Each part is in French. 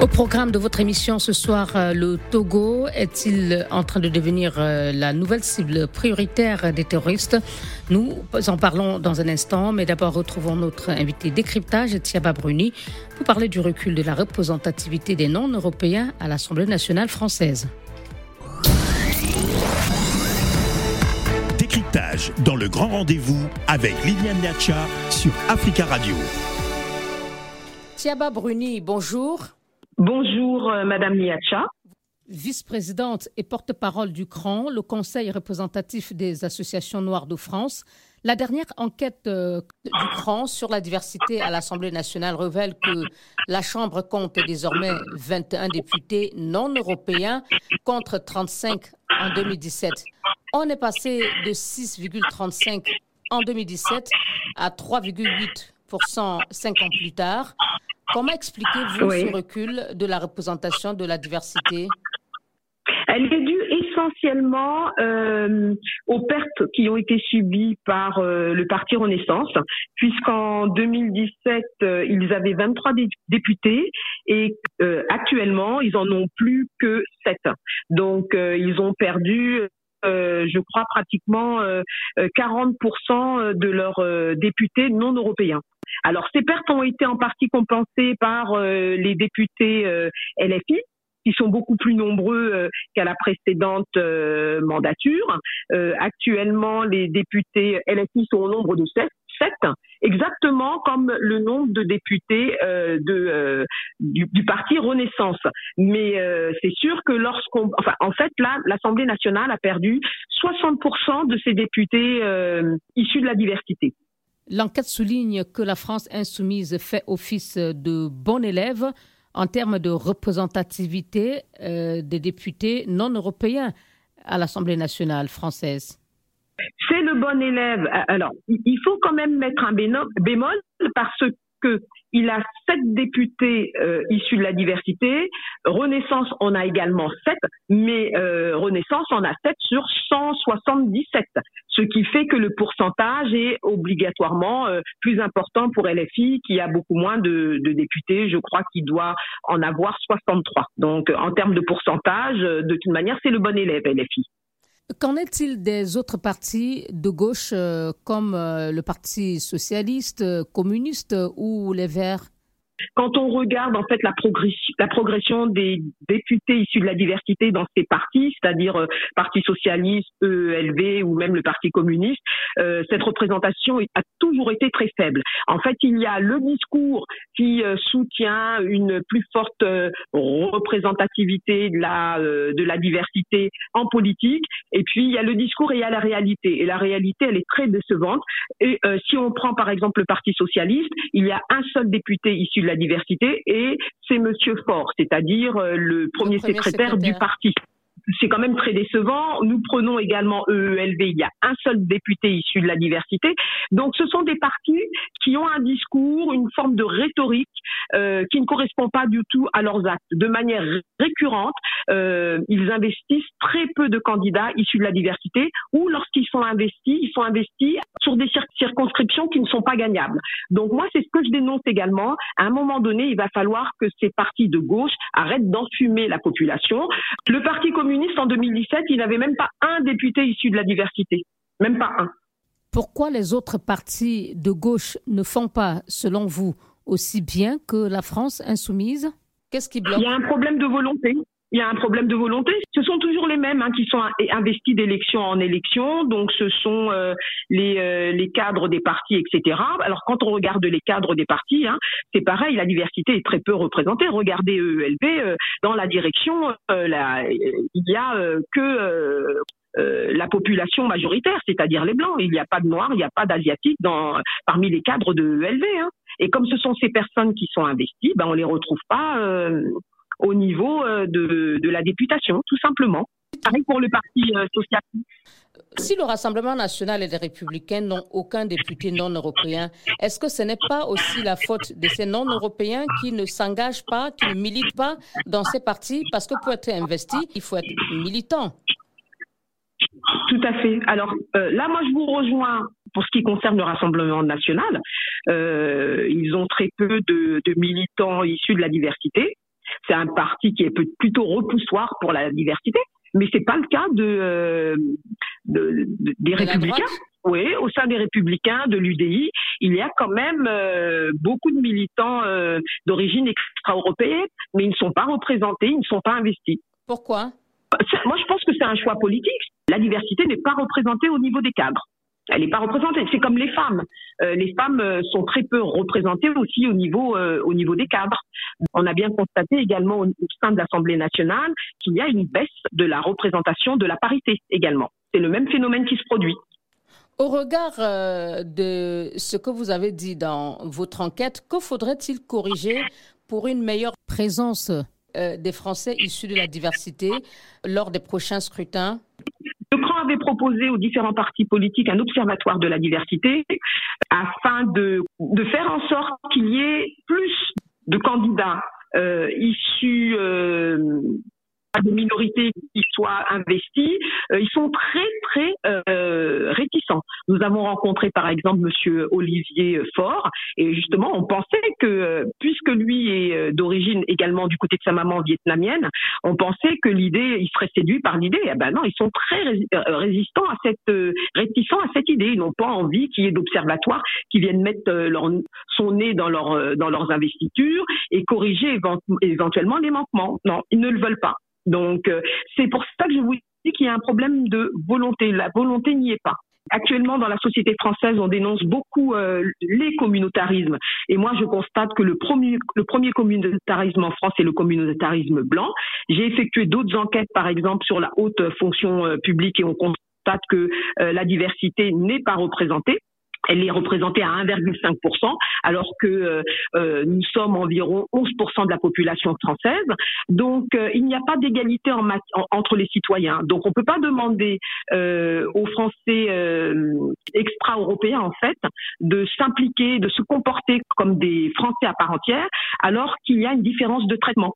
Au programme de votre émission ce soir, euh, le Togo est-il en train de devenir euh, la nouvelle cible prioritaire des terroristes? Nous en parlons dans un instant, mais d'abord retrouvons notre invité décryptage, Thiaba Bruni, pour parler du recul de la représentativité des non-européens à l'Assemblée nationale française. Décryptage dans le grand rendez-vous avec Liliane Niacha sur Africa Radio. Thiaba Bruni, bonjour. Bonjour, euh, Madame Niacha. Vice-présidente et porte-parole du CRAN, le Conseil représentatif des associations noires de France. La dernière enquête euh, du CRAN sur la diversité à l'Assemblée nationale révèle que la Chambre compte désormais 21 députés non européens contre 35 en 2017. On est passé de 6,35 en 2017 à 3,8% cinq ans plus tard. Comment expliquez-vous ce recul de la représentation de la diversité? Elle est due essentiellement euh, aux pertes qui ont été subies par euh, le Parti Renaissance, puisqu'en 2017, euh, ils avaient 23 députés et actuellement, ils en ont plus que 7. Donc, ils ont perdu je crois pratiquement 40% de leurs députés non européens. Alors ces pertes ont été en partie compensées par euh, les députés euh, LFI qui sont beaucoup plus nombreux euh, qu'à la précédente mandature. actuellement, les députés LFI sont au nombre de 7, exactement comme le nombre de députés du, parti Renaissance. Mais c'est sûr que lorsqu'on, fait, l'Assemblée nationale a perdu 60% de ses députés issus de la diversité. L'enquête souligne que la France insoumise fait office de bon élève en termes de représentativité euh, des députés non européens à l'Assemblée nationale française. C'est le bon élève. Alors, il faut quand même mettre un bémol parce il a sept députés euh, issus de la diversité. Renaissance en a également sept, mais euh, Renaissance en a sept sur 177, ce qui fait que le pourcentage est obligatoirement euh, plus important pour LFI, qui a beaucoup moins de, de députés. Je crois qu'il doit en avoir 63. Donc, en termes de pourcentage, de toute manière, c'est le bon élève LFI. Qu'en est-il des autres partis de gauche euh, comme euh, le Parti socialiste, euh, communiste ou les Verts? Quand on regarde en fait la progression, des députés issus de la diversité dans ces partis, c'est-à-dire euh, Parti socialiste, EELV ou même le Parti communiste, euh, cette représentation a toujours été très faible. En fait, il y a le discours qui euh, soutient une plus forte représentativité de la de la diversité en politique, et puis il y a le discours et il y a la réalité. Et la réalité, elle est très décevante. Et si on prend par exemple le Parti socialiste, il y a un seul député issu de la diversité et c'est Monsieur Faure, c'est-à-dire euh, le premier, secrétaire, du parti c'est quand même très décevant. Nous prenons également EELV, il y a un seul député issu de la diversité. Donc ce sont des partis qui ont un discours, une forme de rhétorique euh, qui ne correspond pas du tout à leurs actes. De manière récurrente, euh, ils investissent très peu de candidats issus de la diversité ou lorsqu'ils sont investis, ils sont investis sur des circonscriptions qui ne sont pas gagnables. Donc moi, c'est ce que je dénonce également. À un moment donné, il va falloir que ces partis de gauche arrêtent d'enfumer la population. Le Parti communiste en 2017, il n'avait même pas un député issu de la diversité. Même pas un. Pourquoi les autres partis de gauche ne font pas, selon vous, aussi bien que la France insoumise? Qu'est-ce qui bloque? Il y a un problème de volonté il y a un problème de volonté. Ce sont toujours les mêmes hein, qui sont investis d'élection en élection. Donc, ce sont euh, les, euh, les, cadres des partis, etc. Alors, quand on regarde les cadres des partis, hein, c'est pareil, la diversité est très peu représentée. Regardez EELV, euh, dans la direction, la, il n'y a que la population majoritaire, c'est-à-dire les blancs. Il n'y a pas de noirs, il n'y a pas d'asiatiques parmi les cadres de EELV. Hein. Et comme ce sont ces personnes qui sont investies, ben on les retrouve pas au niveau euh, de, de la députation, tout simplement. Pareil pour le Parti euh, socialiste. Si le Rassemblement national et les républicains n'ont aucun député non européen, est-ce que ce n'est pas aussi la faute de ces non-européens qui ne s'engagent pas, qui ne militent pas dans ces partis? Parce que pour être investi, il faut être militant. Tout à fait. Alors euh, là, moi, je vous rejoins pour ce qui concerne le Rassemblement national. Euh, ils ont très peu de, de militants issus de la diversité. C'est un parti qui est plutôt repoussoir pour la diversité mais c'est pas le cas de, euh, de, des républicains. Oui, au sein des républicains, de l'UDI, il y a quand même euh, beaucoup de militants euh, d'origine extra-européenne, mais ils ne sont pas représentés, ils ne sont pas investis. Pourquoi? Moi, je pense que c'est un choix politique. La diversité n'est pas représentée au niveau des cadres. Elle n'est pas représentée. C'est comme les femmes. Euh, les femmes euh, sont très peu représentées aussi au niveau euh, au niveau des cadres. On a bien constaté également au, sein de l'Assemblée nationale qu'il y a une baisse de la représentation de la parité également. C'est le même phénomène qui se produit. Au regard de ce que vous avez dit dans votre enquête, que faudrait-il corriger pour une meilleure présence des Français issus de la diversité lors des prochains scrutins? Avait proposé aux différents partis politiques un observatoire de la diversité afin de, de faire en sorte qu'il y ait plus de candidats euh, issus euh, des minorités qui soient investies, euh, ils sont très très euh, réticents. Nous avons rencontré par exemple Monsieur Olivier Faure et justement on pensait que euh, puisque lui est d'origine également du côté de sa maman vietnamienne, on pensait que l'idée, il serait séduit par l'idée. Eh ben non, ils sont très résistants à cette réticents à cette idée. Ils n'ont pas envie qu'il y ait d'observatoires qui viennent mettre leur, son nez dans leur dans leurs investitures et corriger éventuellement les manquements. Non, ils ne le veulent pas. Donc, euh, c'est pour ça que je vous dis qu'il y a un problème de volonté. La volonté n'y est pas. Actuellement, dans la société française, on dénonce beaucoup euh, les communautarismes. Et moi, je constate que le premier, le premier communautarisme en France est le communautarisme blanc. J'ai effectué d'autres enquêtes, par exemple, sur la haute fonction euh, publique et on constate que la diversité n'est pas représentée elle est représentée à 1,5%, alors que euh, euh, nous sommes environ 11% de la population française. Donc, euh, il n'y a pas d'égalité en, entre les citoyens. Donc, on ne peut pas demander aux Français extra-européens, en fait, de s'impliquer, de se comporter comme des Français à part entière, alors qu'il y a une différence de traitement.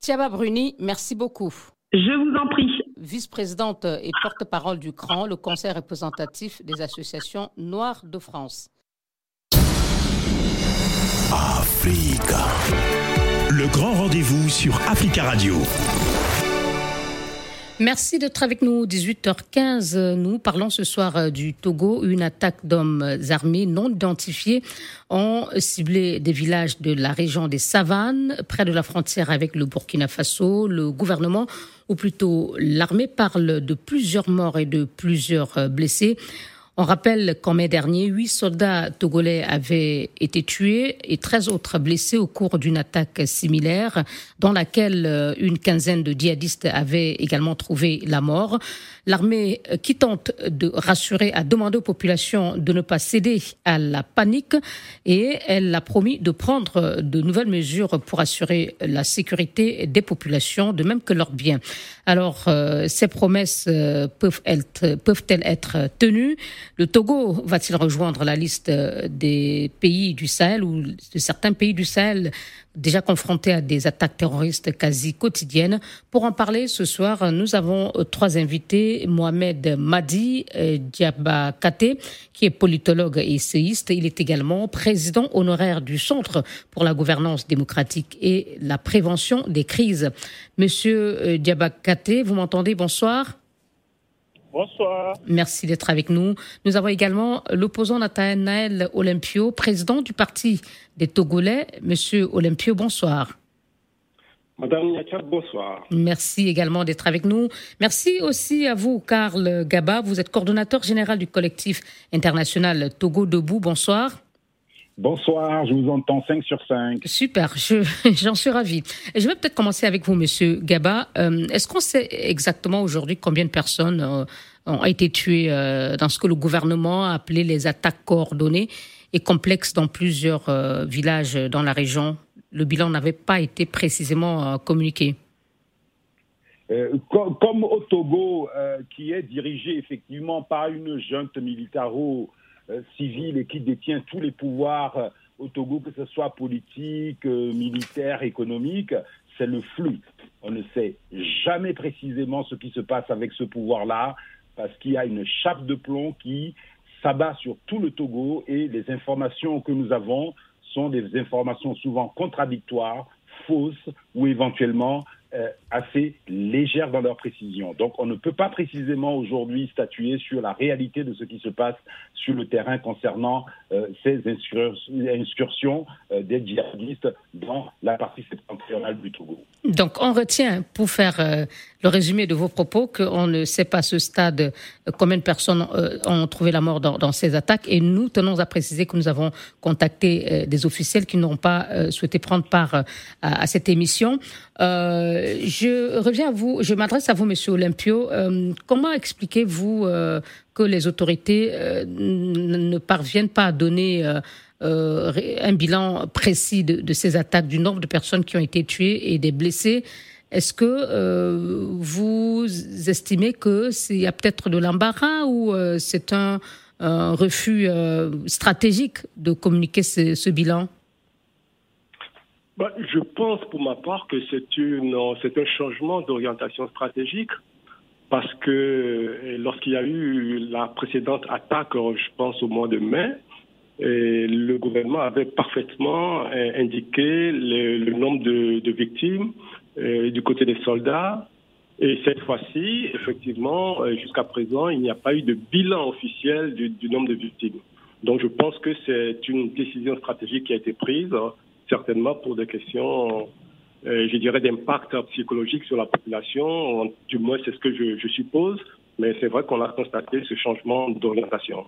Thiaba Bruni, merci beaucoup. Je vous en prie. Vice-présidente et porte-parole du CRAN, le Conseil représentatif des associations noires de France. Africa. Le grand rendez-vous sur Africa Radio. Merci d'être avec nous. 18h15, nous parlons ce soir euh, du Togo. Une attaque d'hommes armés non identifiés ont ciblé des villages de la région des Savanes, près de la frontière avec le Burkina Faso. Le gouvernement, ou plutôt l'armée, parle de plusieurs morts et de plusieurs euh, blessés. On rappelle qu'en mai dernier, huit soldats togolais avaient été tués et 13 autres blessés au cours d'une attaque similaire dans laquelle euh, une quinzaine de djihadistes avaient également trouvé la mort. L'armée euh, qui tente de rassurer a demandé aux populations de ne pas céder à la panique et elle a promis de prendre de nouvelles mesures pour assurer la sécurité des populations, de même que leurs biens. Alors, euh, ces promesses peuvent-elles peuvent être tenues? Le Togo va-t-il rejoindre la liste des pays du Sahel ou de certains pays du Sahel déjà confrontés à des attaques terroristes quasi quotidiennes Pour en parler ce soir, nous avons trois invités. Mohamed Madi Diabakate, qui est politologue et essayiste. Il est également président honoraire du Centre pour la gouvernance démocratique et la prévention des crises. Monsieur Diabakate, vous m'entendez? Bonsoir. Bonsoir. Merci d'être avec nous. Nous avons également l'opposant Nathanaël Olympio, président du Parti des Togolais. Monsieur Olympio, bonsoir. Madame bonsoir. Merci également d'être avec nous. Merci aussi à vous, Karl Gaba. Vous êtes coordonnateur général du collectif international Togo Debout. Bonsoir. Bonsoir, je vous entends 5 sur 5. Super, j'en suis ravi. Je vais peut-être commencer avec vous, Monsieur Gaba. Euh, est-ce qu'on sait exactement aujourd'hui combien de personnes euh, ont été tuées euh, dans ce que le gouvernement a appelé les attaques coordonnées et complexes dans plusieurs villages dans la région? Le bilan n'avait pas été précisément communiqué. comme, au Togo, qui est dirigé effectivement par une junte militaro-civile et qui détient tous les pouvoirs au Togo, que ce soit politique, militaire, économique, c'est le flou. On ne sait jamais précisément ce qui se passe avec ce pouvoir-là, parce qu'il y a une chape de plomb qui s'abat sur tout le Togo et les informations que nous avons sont des informations souvent contradictoires, fausses ou éventuellement euh, assez légères dans leur précision. Donc on ne peut pas précisément aujourd'hui statuer sur la réalité de ce qui se passe sur le terrain concernant euh, ces incursions euh, des djihadistes dans la partie septentrionale du Togo. Donc on retient, pour faire le résumé de vos propos, qu'on ne sait pas à ce stade combien de personnes ont trouvé la mort dans, ces attaques et nous tenons à préciser que nous avons contacté des officiels qui n'ont pas souhaité prendre part à, cette émission. Je reviens à vous, je m'adresse à vous, Monsieur Olympio. Euh, comment expliquez-vous euh, que les autorités euh, ne parviennent pas à donner un bilan précis de, ces attaques, du nombre de personnes qui ont été tuées et des blessés? Est-ce que vous estimez que s'il y a peut-être de l'embarras ou c'est un, refus stratégique de communiquer ce bilan? Bah, je pense pour ma part que c'est c'est un changement d'orientation stratégique parce que lorsqu'il y a eu la précédente attaque, je pense au mois de mai, le gouvernement avait parfaitement euh, indiqué le, nombre de, victimes euh, du côté des soldats. Et cette fois-ci, effectivement, euh, jusqu'à présent, il n'y a pas eu de bilan officiel du, du nombre de victimes. Donc je pense que c'est une décision stratégique qui a été prise certainement pour des questions, euh, je dirais, d'impact psychologique sur la population. Du moins, c'est ce que je, suppose. Mais c'est vrai qu'on a constaté ce changement d'orientation.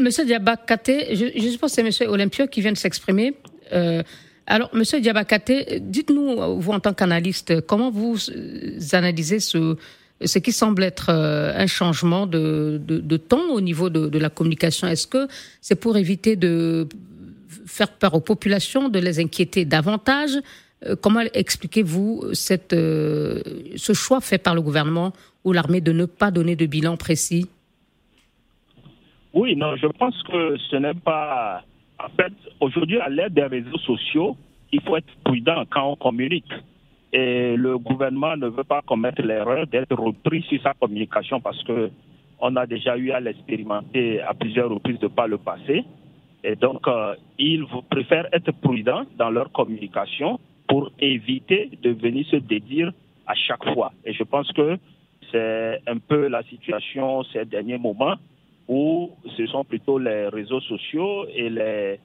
Monsieur Diabakate, je, suppose que c'est Monsieur Olympio qui vient de s'exprimer. Euh, alors, Monsieur Diabakate, dites-nous, vous en tant qu'analyste, comment vous analysez ce, ce qui semble être euh, un changement de, de, temps au niveau de, de la communication? Est-ce que c'est pour éviter de faire peur aux populations, de les inquiéter davantage. Euh, comment expliquez-vous euh, ce choix fait par le gouvernement ou l'armée de ne pas donner de bilan précis? Oui, non, je pense que ce n'est pas. En fait, aujourd'hui, à l'aide des réseaux sociaux, il faut être prudent quand on communique. Et le gouvernement ne veut pas commettre l'erreur d'être repris sur sa communication parce que on a déjà eu à l'expérimenter à plusieurs reprises de par le passé. Et donc, euh, ils préfèrent être prudents dans leur communication pour éviter de venir se dédire à chaque fois. Et je pense que c'est un peu la situation ces derniers moments où ce sont plutôt les réseaux sociaux et les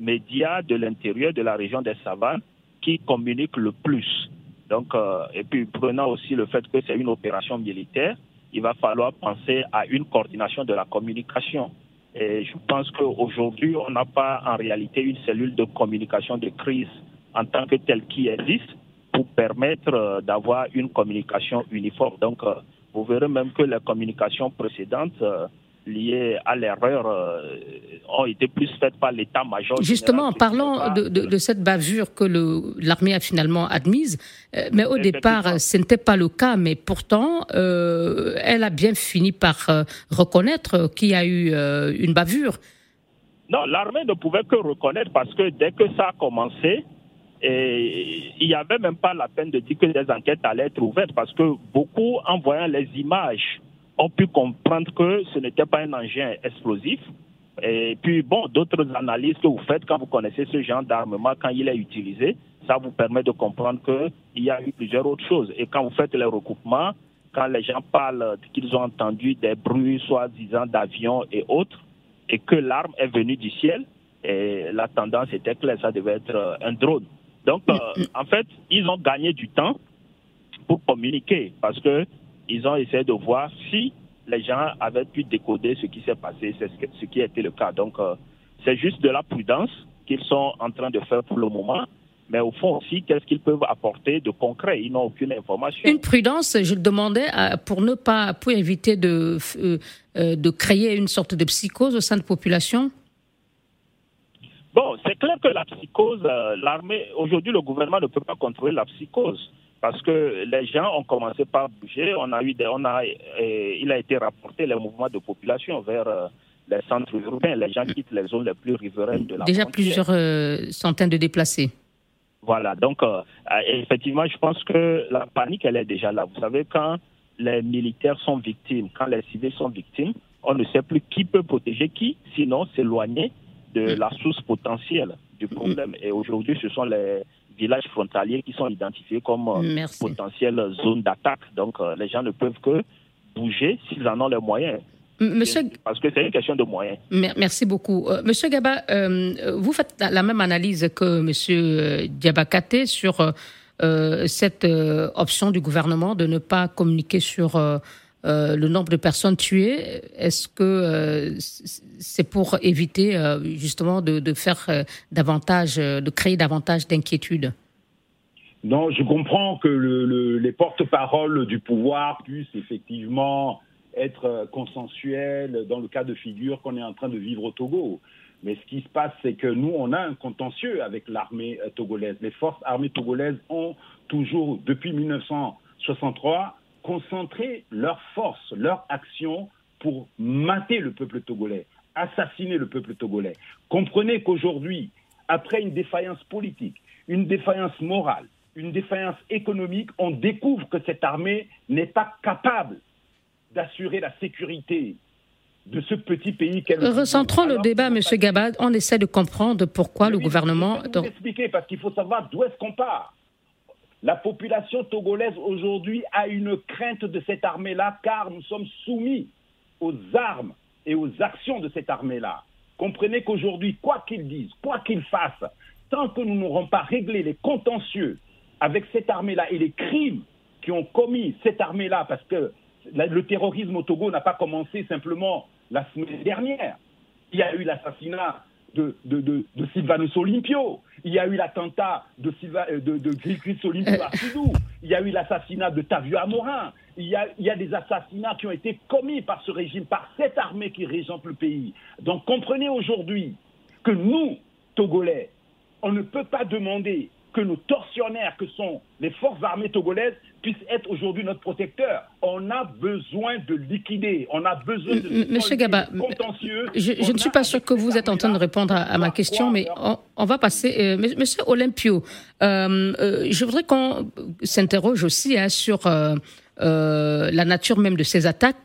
médias de l'intérieur de la région des savanes qui communiquent le plus. Donc, euh, et puis prenant aussi le fait que c'est une opération militaire, il va falloir penser à une coordination de la communication. Et je pense qu'aujourd'hui, on n'a pas en réalité une cellule de communication de crise en tant que telle qui existe pour permettre euh, d'avoir une communication uniforme. Donc, euh, vous verrez même que les communications précédentes euh, liées à l'erreur ont été plus faites par l'état-major. Justement, en parlant de, de, de, cette bavure que l'armée a finalement admise, mais au départ, ce n'était pas le cas, mais pourtant, euh, elle a bien fini par reconnaître qu'il y a eu une bavure. Non, l'armée ne pouvait que reconnaître parce que dès que ça a commencé, et il n'y avait même pas la peine de dire que des enquêtes allaient être ouvertes parce que beaucoup, en voyant les images, ont pu comprendre que ce n'était pas un engin explosif. Et puis, bon, d'autres analyses que vous faites quand vous connaissez ce genre d'armement, quand il est utilisé, ça vous permet de comprendre qu'il y a eu plusieurs autres choses. Et quand vous faites les recoupements, quand les gens parlent qu'ils ont entendu des bruits, soi-disant d'avions et autres, et que l'arme est venue du ciel, la tendance était claire, ça devait être un drone. Donc, euh, en fait, ils ont gagné du temps pour communiquer parce que ils ont essayé de voir si les gens avaient pu décoder ce qui s'est passé, c'est ce qui a été le cas. Donc, euh, c'est juste de la prudence qu'ils sont en train de faire pour le moment. Mais au fond aussi, qu'est-ce qu'ils peuvent apporter de concret? Ils n'ont aucune information. Une prudence, je le demandais, euh, pour ne pas, pour éviter de, de créer une sorte de psychose au sein de la population? Bon, c'est clair que la psychose, euh, l'armée, aujourd'hui, le gouvernement ne peut pas contrôler la psychose. Parce que les gens ont commencé par bouger. On a eu on a, il a été rapporté les mouvements de population vers les centres urbains. Les gens quittent les zones les plus riveraines de la Déjà plusieurs centaines de déplacés. Voilà, donc effectivement, je pense que la panique, elle est déjà là. Vous savez, quand les militaires sont victimes, quand les civils sont victimes, on ne sait plus qui peut protéger qui, sinon s'éloigner de la source potentielle du problème. Et aujourd'hui, ce sont les villages frontaliers qui sont identifiés comme euh, potentielles zones d'attaque. Donc, euh, les gens ne peuvent que bouger s'ils en ont les moyens. Monsieur... Parce que c'est une question de moyens. Merci beaucoup. Euh, monsieur Gaba, vous faites la même analyse que Monsieur Diabakate sur cette option du gouvernement de ne pas communiquer sur euh, le nombre de personnes tuées, est-ce que euh, c'est pour éviter euh, justement de, faire davantage, de créer davantage d'inquiétudes? Non, je comprends que les porte-paroles du pouvoir puissent effectivement être consensuels dans le cas de figure qu'on est en train de vivre au Togo. Mais ce qui se passe, c'est que nous, on a un contentieux avec l'armée togolaise. Les forces armées togolaises ont toujours, depuis 1963, concentrer leurs forces, leurs actions pour mater le peuple togolais, assassiner le peuple togolais. Comprenez qu'aujourd'hui, après une défaillance politique, une défaillance morale, une défaillance économique, on découvre que cette armée n'est pas capable d'assurer la sécurité de ce petit pays qu'elle Recentrons le débat, M. Gabad. On essaie de comprendre pourquoi le gouvernement. Je vais vous expliquer, parce qu'il faut savoir d'où est-ce qu'on part. La population togolaise aujourd'hui a une crainte de cette armée-là car nous sommes soumis aux armes et aux actions de cette armée-là. Comprenez qu'aujourd'hui, quoi qu'ils disent, quoi qu'ils fassent, tant que nous n'aurons pas réglé les contentieux avec cette armée-là et les crimes qui ont commis cette armée-là, parce que le terrorisme au Togo n'a pas commencé simplement la semaine dernière. Il y a eu l'assassinat de, de, de, Sylvanus Olympio. Il y a eu l'attentat de, euh, de, de Olympio à Soudou. Il y a eu l'assassinat de Tavio Amorin. Il y, a, il y a des assassinats qui ont été commis par ce régime, par cette armée qui régente le pays. Donc comprenez aujourd'hui que nous, Togolais, on ne peut pas demander que nos tortionnaires, que sont les forces armées togolaises, puissent être aujourd'hui notre protecteur. On a besoin de liquider, on a besoin de... Monsieur Gaba, je, ne suis pas sûr que vous êtes en train de répondre à, ma question, mais on, va passer... Euh, monsieur Olympio, euh, euh, je voudrais qu'on s'interroge aussi hein, sur... la nature même de ces attaques.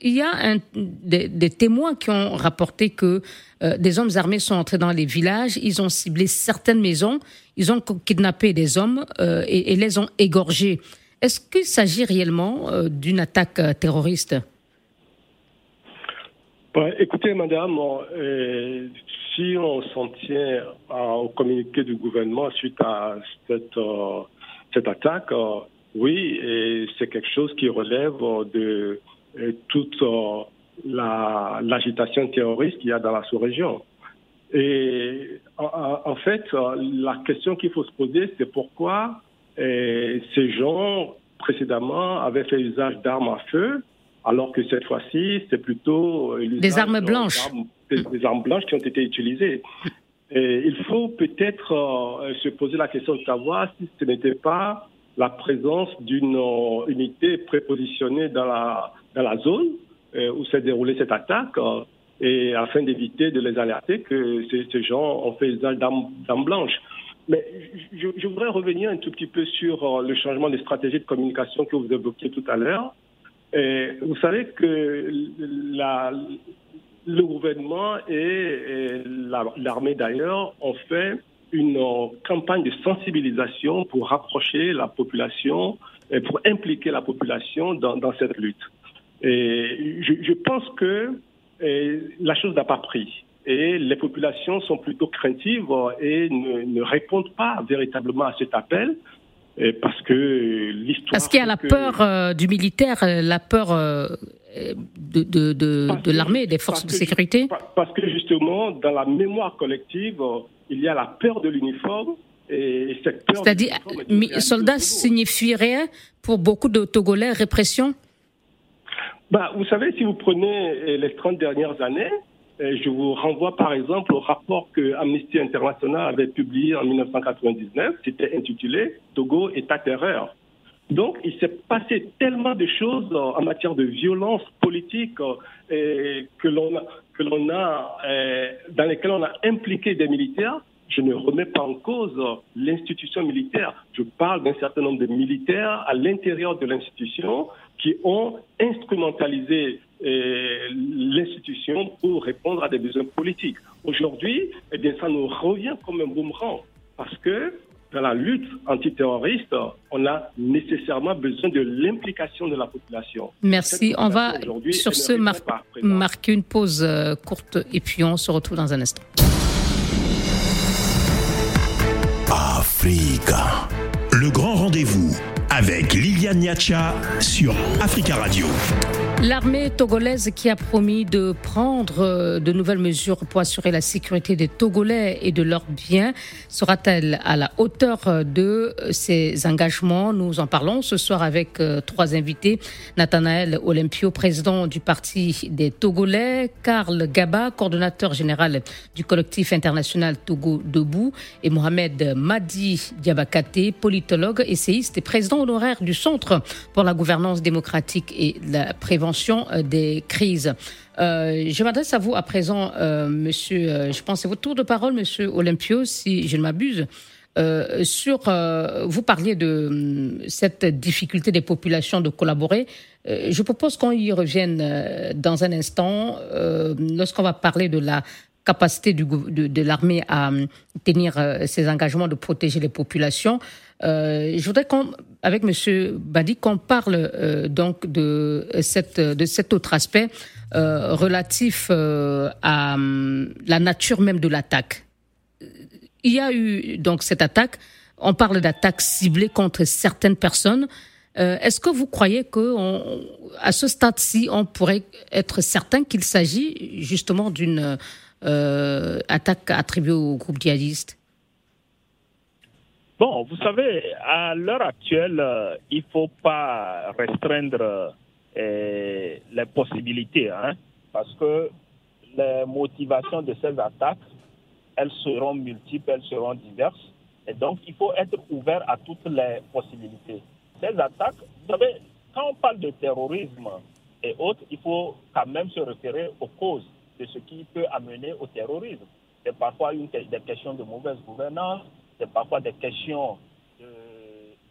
Il y a des, témoins qui ont rapporté que des hommes armés sont entrés dans les villages, ils ont ciblé certaines maisons, ils ont kidnappé des hommes et, et, les ont égorgés. Est-ce qu'il s'agit réellement euh, d'une attaque euh, terroriste? Écoutez, madame, euh, si on s'en tient au communiqué du gouvernement suite à cette, cette attaque, oui, c'est quelque chose qui relève de toute l'agitation terroriste qu'il y a dans la sous-région. Et en, fait, la question qu'il faut se poser, c'est pourquoi ces gens, précédemment, avaient fait usage d'armes à feu, alors que cette fois-ci, c'est plutôt euh, des armes blanches. Des, armes blanches qui ont été utilisées. Et il faut peut-être euh, se poser la question de savoir si ce n'était pas la présence d'une euh, unité prépositionnée dans la, dans la zone où s'est déroulée cette attaque, et afin d'éviter de les alerter que ces, gens ont fait usage d'armes blanches. Mais je, voudrais revenir un tout petit peu sur euh, le changement de stratégie de communication que vous évoquiez tout à l'heure. Vous savez que le gouvernement et, l'armée d'ailleurs ont fait une euh, campagne de sensibilisation pour rapprocher la population et pour impliquer la population dans, dans cette lutte. Et je, je pense que la chose n'a pas pris et les populations sont plutôt craintives et ne, répondent pas véritablement à cet appel parce que l'histoire. Parce qu'il y a la peur euh, du militaire, euh, la peur euh, de, de, de, l'armée, des forces de sécurité Parce que justement, dans la mémoire collective, il y a la peur de l'uniforme. Et cette peur. C'est-à-dire, soldat signifierait pour beaucoup de Togolais répression? Bah, Vous savez, si vous prenez les 30 dernières années, je vous renvoie par exemple au rapport que Amnesty International avait publié en 1999. C'était intitulé Togo est à terreur. Donc, il s'est passé tellement de choses en matière de violence politique que l'on a, que l'on a dans lesquelles on a impliqué des militaires. Je ne remets pas en cause l'institution militaire. Je parle d'un certain nombre de militaires à l'intérieur de l'institution qui ont instrumentalisé l'institution pour répondre à des besoins politiques. Aujourd'hui, eh bien, ça nous revient comme un boomerang parce que dans la lutte antiterroriste, on a nécessairement besoin de l'implication de la population. Merci. On va sur ce marquer une pause euh, courte et puis on se retrouve dans un instant. Africa. Le grand rendez-vous avec Liliane Niacha sur Africa Radio. L'armée togolaise qui a promis de prendre euh, de nouvelles mesures pour assurer la sécurité des Togolais et de leurs biens sera-t-elle à la hauteur euh, de ses engagements? Nous en parlons ce soir avec euh, trois invités. Nathanaël Olympio, président du Parti des Togolais, Karl Gaba, coordonnateur général du collectif international Togo Debout, et Mohamed Madi Diabakate, politologue, essayiste et président honoraire du Centre pour la gouvernance démocratique et la prévention euh, des crises. Euh, je m'adresse à vous à présent, euh, monsieur, je pense c'est votre tour de parole, monsieur Olympio, si je ne m'abuse. sur, vous parliez de hum, cette difficulté des populations de collaborer. je propose qu'on y revienne dans un instant, lorsqu'on va parler de la capacité du, de, l'armée à hum, tenir ses engagements de protéger les populations. je voudrais qu'on avec M. Badi qu'on parle euh, donc de, cette, de cet autre aspect euh, relatif euh, à hum, la nature même de l'attaque. Il y a eu donc cette attaque. On parle d'attaque ciblée contre certaines personnes. Est-ce que vous croyez que à ce stade-ci, on pourrait être certain qu'il s'agit justement d'une attaque attribuée au groupe djihadiste? Bon, vous savez, à l'heure actuelle, euh, il ne faut pas restreindre euh, les possibilités, hein, parce que les motivations de ces attaques, elles seront multiples, elles seront diverses, et donc il faut être ouvert à toutes les possibilités. Ces attaques, vous savez, quand on parle de terrorisme et autres, il faut quand même se référer aux causes de ce qui peut amener au terrorisme. C'est parfois une, des questions de mauvaise gouvernance, c'est parfois des questions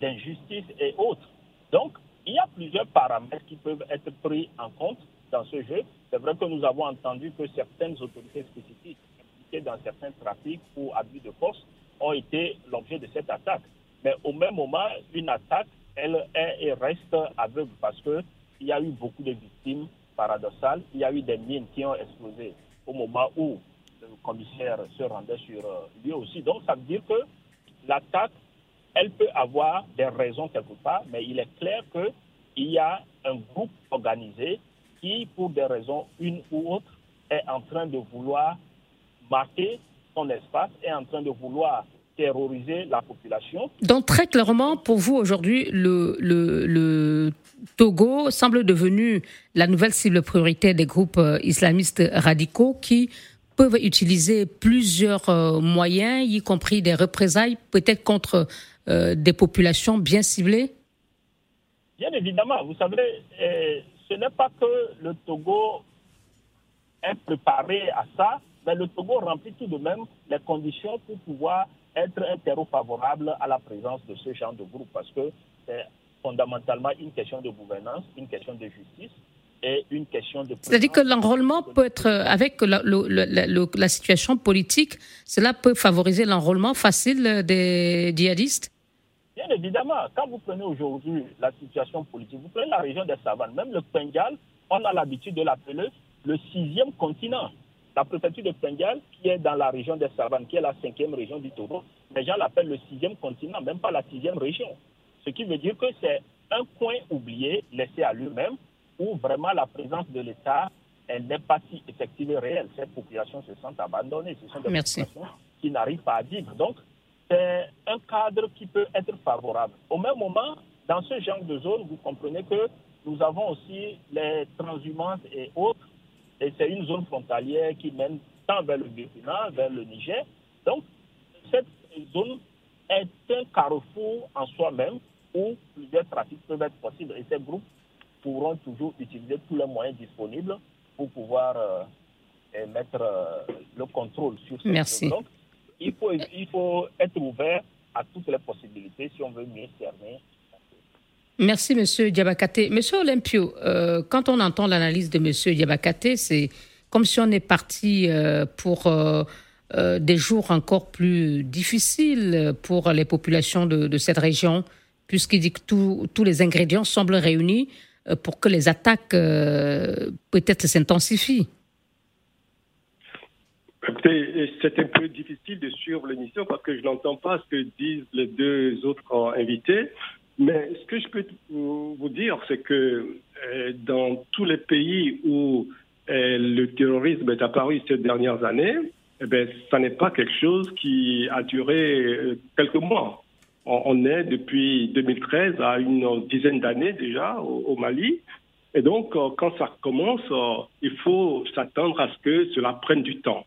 d'injustice et autres. Donc, il y a plusieurs paramètres qui peuvent être pris en compte dans ce jeu. C'est vrai que nous avons entendu que certaines autorités spécifiques impliquées dans certains trafics ou abus de force ont été l'objet de cette attaque. Mais au même moment, une attaque, elle est et reste aveugle parce qu'il y a eu beaucoup de victimes paradoxales. Il y a eu des mines qui ont explosé au moment où le commissaire se rendait sur euh, lui aussi. Donc, ça veut dire que l'attaque, elle peut avoir des raisons quelque part, mais il est clair qu'il y a un groupe organisé qui, pour des raisons une ou autre, est en train de vouloir marquer son espace, est en train de vouloir terroriser la population. Donc très clairement, pour vous aujourd'hui, le, le, Togo semble devenu la nouvelle cible prioritaire des groupes euh, islamistes radicaux qui peuvent utiliser plusieurs euh, moyens, y compris des représailles, peut-être contre euh, des populations bien ciblées? Bien évidemment, vous savez, euh, ce n'est pas que le Togo est préparé à ça, mais le Togo remplit tout de même les conditions pour pouvoir être un terreau favorable à la présence de ce genre de groupe, parce que c'est fondamentalement une question de gouvernance, une question de justice, une question de... C'est-à-dire que l'enrôlement peut être, avec la, la, situation politique, cela peut favoriser l'enrôlement facile des djihadistes? Bien évidemment, quand vous prenez aujourd'hui la situation politique, vous prenez la région des savanes, même le Bengal, on a l'habitude de l'appeler le sixième continent. La préfecture de Bengal, qui est dans la région des savanes, qui est la cinquième région du Togo, les gens l'appellent le sixième continent, même pas la sixième région. Ce qui veut dire que c'est un coin oublié, laissé à lui-même, où vraiment la présence de l'État elle n'est pas si effective et réelle. Ces populations se sentent abandonnées. Ce sont des populations qui n'arrivent pas à vivre. Donc, c'est un cadre qui peut être favorable. Au même moment, dans ce genre de zone, vous comprenez que nous avons aussi les transhumances et autres. Et c'est une zone frontalière qui mène tant vers le Burkina, vers le Niger. Donc, cette zone est un carrefour en soi-même où plusieurs trafics peuvent être possibles. Et ces groupes pourront toujours utiliser tous les moyens disponibles pour pouvoir euh, mettre euh, le contrôle sur ce Merci. Donc, il faut, il faut être ouvert à toutes les possibilités si on veut mieux cerner Merci, Monsieur Diabakate. Monsieur Olympio, euh, quand on entend l'analyse de Monsieur Diabakate, c'est comme si on est parti euh, pour euh, euh, des jours encore plus difficiles pour les populations de, de cette région, puisqu'il dit que tout- tous les ingrédients semblent réunis euh, pour que les attaques euh, peut-être s'intensifient. C'est un peu difficile de suivre l'émission parce que je n'entends pas ce que disent les deux autres invités. Mais ce que je peux vous dire, c'est que euh, dans tous les pays où euh, le terrorisme est apparu ces dernières années, eh ben, ça n'est pas quelque chose qui a duré euh, quelques mois. On, est depuis 2013 à une dizaine d'années déjà au, Mali. Et donc, euh, quand ça commence, euh, il faut s'attendre à ce que cela prenne du temps.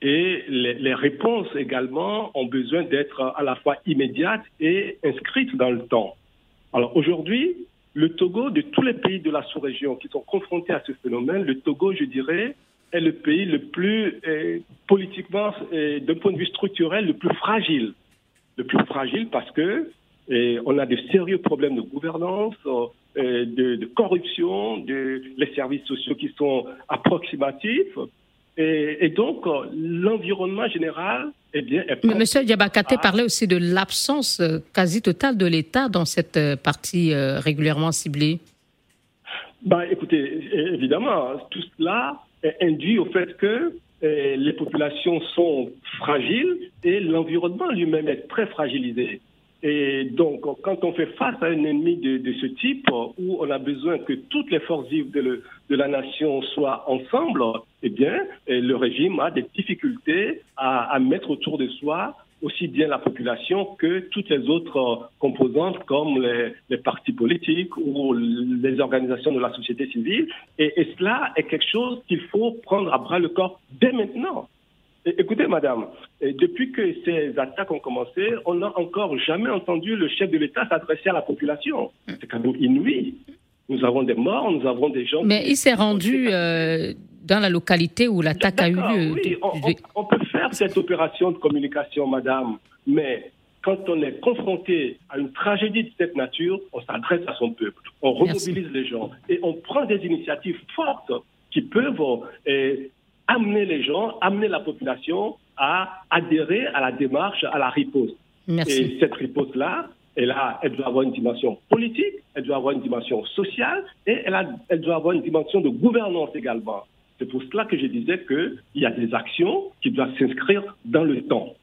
Et les, réponses également ont besoin d'être à la fois immédiates et inscrites dans le temps. Alors aujourd'hui, le Togo, de tous les pays de la sous-région qui sont confrontés à ce phénomène, le Togo, je dirais, est le pays le plus euh, politiquement, euh, d'un point de vue structurel, le plus fragile. Le plus fragile parce que et on a de sérieux problèmes de gouvernance, euh, de, de corruption, de, les services sociaux qui sont approximatifs. Et, et donc, euh, l'environnement général eh bien, est Mais Monsieur Diabakate parlait aussi de l'absence euh, quasi totale de l'État dans cette partie euh, régulièrement ciblée. Bah, écoutez, évidemment, tout cela est induit au fait que les populations sont fragiles et l'environnement lui-même est très fragilisé. Et donc, quand on fait face à un ennemi de, ce type, où on a besoin que toutes les forces vives de, la nation soient ensemble, eh bien, eh, le régime a des difficultés à mettre autour de soi aussi bien la population que toutes les autres euh, composantes comme les, les partis politiques ou les organisations de la société civile. Et, et cela est quelque chose qu'il faut prendre à bras le corps dès maintenant. Écoutez, madame, depuis que ces attaques ont commencé, on n'a encore jamais entendu le chef de l'État s'adresser à la population. C'est quand même inouï. Nous avons des morts, nous avons des gens. Mais il s'est rendu euh, dans la localité où l'attaque a eu lieu. Oui, on, on- on peut faire cette opération de communication, madame, mais quand on est confronté à une tragédie de cette nature, on s'adresse à son peuple, on Merci. remobilise les gens et on prend des initiatives fortes qui peuvent euh, amener les gens, amener la population à adhérer à la démarche, à la riposte. Merci. Et cette riposte-là, elle, a- elle doit avoir une dimension politique, elle doit avoir une dimension sociale et elle, a- elle doit avoir une dimension de gouvernance également. C'est pour cela que je disais qu'il y a des actions qui doivent s'inscrire dans le temps.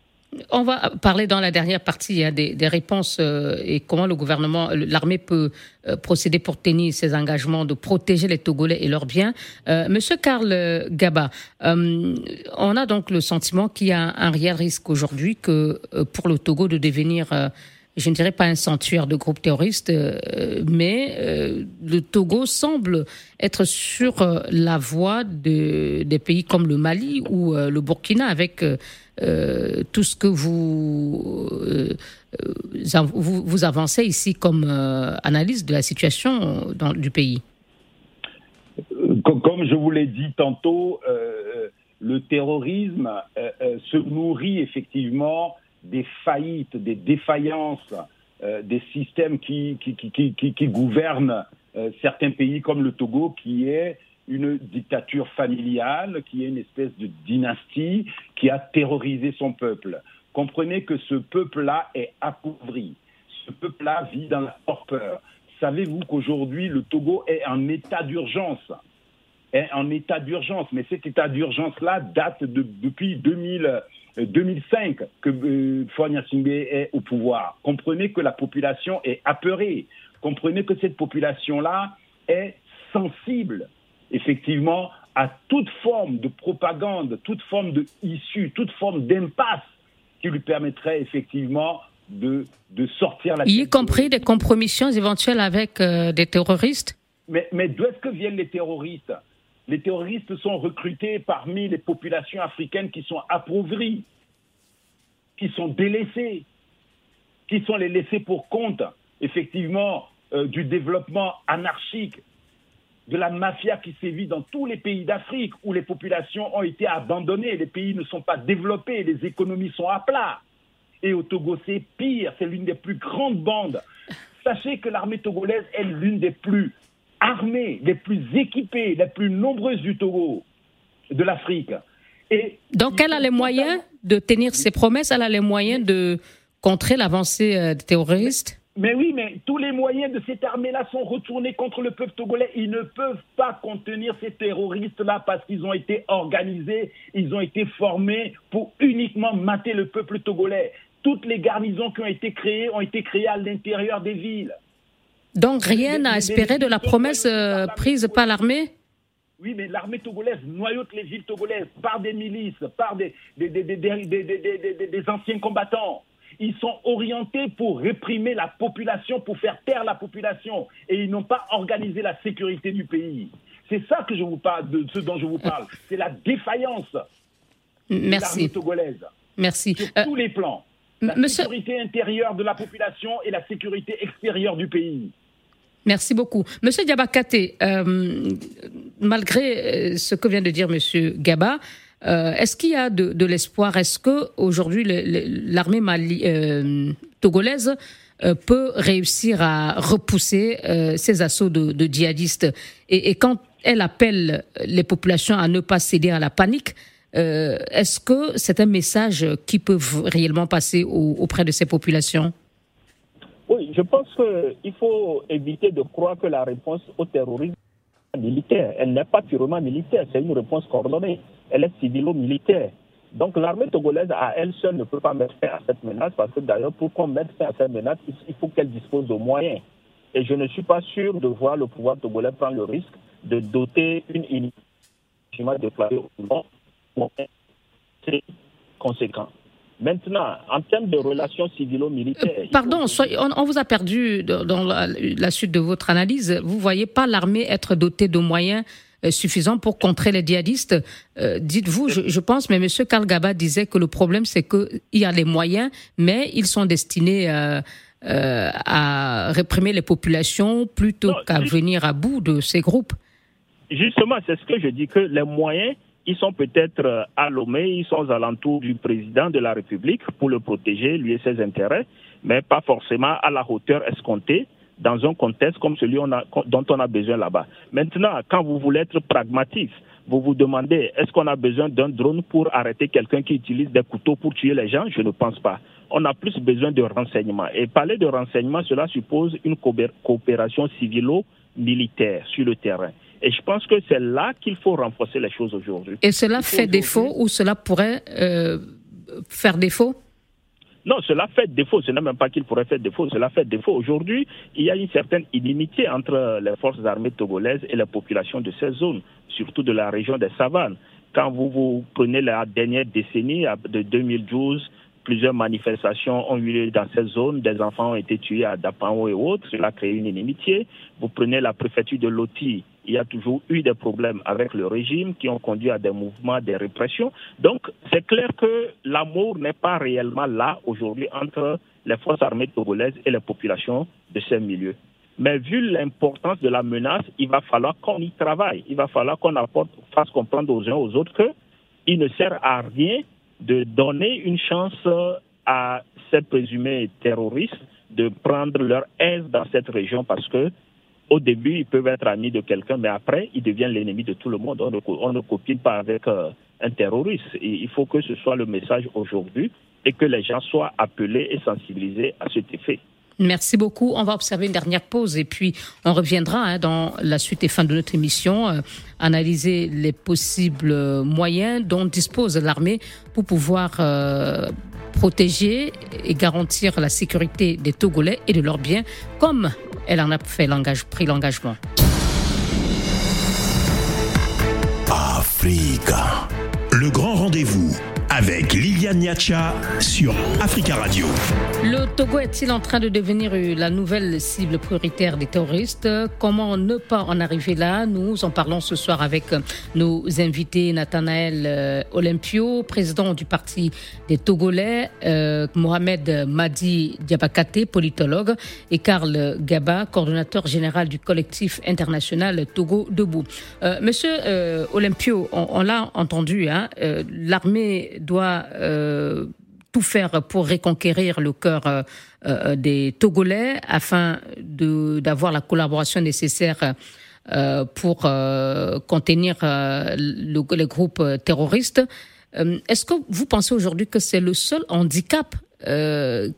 On va parler dans la dernière partie des, des réponses euh, et comment le gouvernement, l'armée peut euh, procéder pour tenir ses engagements de protéger les Togolais et leurs biens. Euh, Monsieur Karl Gaba, on a donc le sentiment qu'il y a un réel risque aujourd'hui que pour le Togo de devenir je ne dirais pas un sanctuaire de groupes terroristes, euh, mais euh, le Togo semble être sur euh, la voie de, des pays comme le Mali ou le Burkina avec tout ce que vous, vous, avancez ici comme analyse de la situation du pays. Com- Comme je vous l'ai dit tantôt, le terrorisme se nourrit effectivement des faillites, des défaillances euh, des systèmes qui, qui, qui, gouvernent euh, certains pays comme le Togo, qui est une dictature familiale, qui est une espèce de dynastie qui a terrorisé son peuple. Comprenez que ce peuple-là est appauvri. Ce peuple-là vit dans la torpeur. Savez-vous qu'aujourd'hui, le Togo est en état d'urgence? En état d'urgence, mais cet état d'urgence-là date de, depuis 2000, euh, 2005 que euh, est au pouvoir. Comprenez que la population est apeurée. Comprenez que cette population-là est sensible, effectivement, à toute forme de propagande, toute forme de issue, toute forme d'impasse qui lui permettrait effectivement de, de sortir la Y compris de- des compromissions éventuelles avec euh, des terroristes? Mais, mais d'où est-ce que viennent les terroristes? Les terroristes sont recrutés parmi les populations africaines qui sont appauvries, qui sont délaissées, qui sont les laissés pour compte. effectivement euh, du développement anarchique, de la mafia qui sévit dans tous les pays d'Afrique où les populations ont été abandonnées, les pays ne sont pas développés, les économies sont à plat. Et au Togo, c'est pire, c'est l'une des plus grandes bandes. Sachez que l'armée togolaise est l'une des plus armées, les plus équipées, les plus nombreuses du Togo, de l'Afrique. Et Donc elle a les moyens de tenir ses promesses, elle a les moyens de contrer l'avancée euh, des terroristes? Mais oui, mais tous les moyens de cette armée-là sont retournés contre le peuple togolais. Ils ne peuvent pas contenir ces terroristes-là parce qu'ils ont été organisés, ils ont été formés pour uniquement mater le peuple togolais. Toutes les garnisons qui ont été créées ont été créées à l'intérieur des villes. Donc rien à espérer de la promesse euh, prise par l'armée? Oui, mais l'armée togolaise noyote les villes togolaises par des milices, par des, des anciens combattants ils sont orientés pour réprimer la population, pour faire taire la population, et ils n'ont pas organisé la sécurité du pays. C'est ça que je vous parle, de ce dont je vous parle. C'est la défaillance de l'armée togolaise. Merci. Sur tous les plans. La sécurité intérieure de la population et la sécurité extérieure du pays. Merci beaucoup. Monsieur Diabakate, euh, malgré euh, ce que vient de dire Monsieur Gaba, euh, est-ce qu'il y a de, l'espoir? Est-ce que aujourd'hui l'armée euh, togolaise peut réussir à repousser ces assauts de, djihadistes? Et, quand elle appelle les populations à ne pas céder à la panique, est-ce que c'est un message qui peut réellement passer auprès de ces populations? Oui, je pense qu'il faut éviter de croire que la réponse au terrorisme est militaire. Elle n'est pas purement militaire, c'est une réponse coordonnée elle est civilo-militaire. Donc l'armée togolaise à elle seule ne peut pas mettre fin à cette menace parce que d'ailleurs pour qu'on mette fin à cette menace, il faut qu'elle dispose de moyens. Et je ne suis pas sûr de voir le pouvoir togolais prendre le risque de doter une déployée au C'est conséquent. Maintenant, en termes de relations civilo-militaires. Euh, pardon, on, vous a perdu dans la, la, suite de votre analyse. Vous ne voyez pas l'armée être dotée de moyens euh, suffisant pour contrer les djihadistes. Euh, dites-vous, je, pense, mais M. Karl Gaba disait que le problème, c'est qu'il y a les moyens, mais ils sont destinés euh, à réprimer les populations plutôt qu'à venir à bout de ces groupes. Justement, c'est ce que je dis, que les moyens, ils sont peut-être à Lomé, ils sont aux alentours du président de la République pour le protéger, lui et ses intérêts, mais pas forcément à la hauteur escomptée dans un contexte comme celui dont on a besoin là-bas. Maintenant, quand vous voulez être pragmatique, vous vous demandez, est-ce qu'on a besoin d'un drone pour arrêter quelqu'un qui utilise des couteaux pour tuer les gens? Je ne pense pas. On a plus besoin de renseignements. Et parler de renseignements, cela suppose une coopération civilo-militaire sur le terrain. Et je pense que c'est là qu'il faut renforcer les choses aujourd'hui. Et cela fait défaut ou cela pourrait euh, faire défaut? Non, cela fait défaut. Ce n'est même pas qu'il pourrait faire défaut. Cela fait défaut. Aujourd'hui, il y a une certaine inimitié entre les forces armées togolaises et la population de ces zones, surtout de la région des savanes. Quand vous, vous prenez la dernière décennie de 2012, plusieurs manifestations ont eu lieu dans cette zone. Des enfants ont été tués à Dapao et autres. Cela a créé une inimitié. Vous prenez la préfecture de Loti il y a toujours eu des problèmes avec le régime qui ont conduit à des mouvements, des répressions. Donc, c'est clair que l'amour n'est pas réellement là aujourd'hui entre les forces armées togolaises et les populations de ces milieux. Mais vu l'importance de la menace, il va falloir qu'on y travaille. Il va falloir qu'on apporte, fasse comprendre aux uns aux autres qu'il ne sert à rien de donner une chance à ces présumés terroristes de prendre leur aise dans cette région parce que au début, ils peuvent être amis de quelqu'un, mais après, ils deviennent l'ennemi de tout le monde. On ne, copie pas avec euh, un terroriste. il faut que ce soit le message aujourd'hui et que les gens soient appelés et sensibilisés à cet effet. Merci beaucoup. On va observer une dernière pause et puis on reviendra hein, dans la suite et fin de notre émission, euh, analyser les possibles moyens dont dispose l'armée pour pouvoir euh, protéger et garantir la sécurité des Togolais et de leurs biens, comme elle en a fait pris l'engagement. Africa, le grand rendez-vous avec Liliane Niacha sur Africa Radio. Le Togo est-il en train de devenir la nouvelle cible prioritaire des terroristes? Comment ne pas en arriver là? Nous en parlons ce soir avec nos invités Nathanaël euh, Olympio, président du parti des Togolais, euh, Mohamed Madi Diabakate, politologue, et Karl Gaba, coordonnateur général du collectif international Togo Debout. Euh, monsieur Olympio, on, l'a entendu, hein, l'armée doit euh, tout faire pour reconquérir le cœur euh, euh, des Togolais afin d'avoir la collaboration nécessaire pour contenir le, les groupes terroristes. Est-ce que vous pensez aujourd'hui que c'est le seul handicap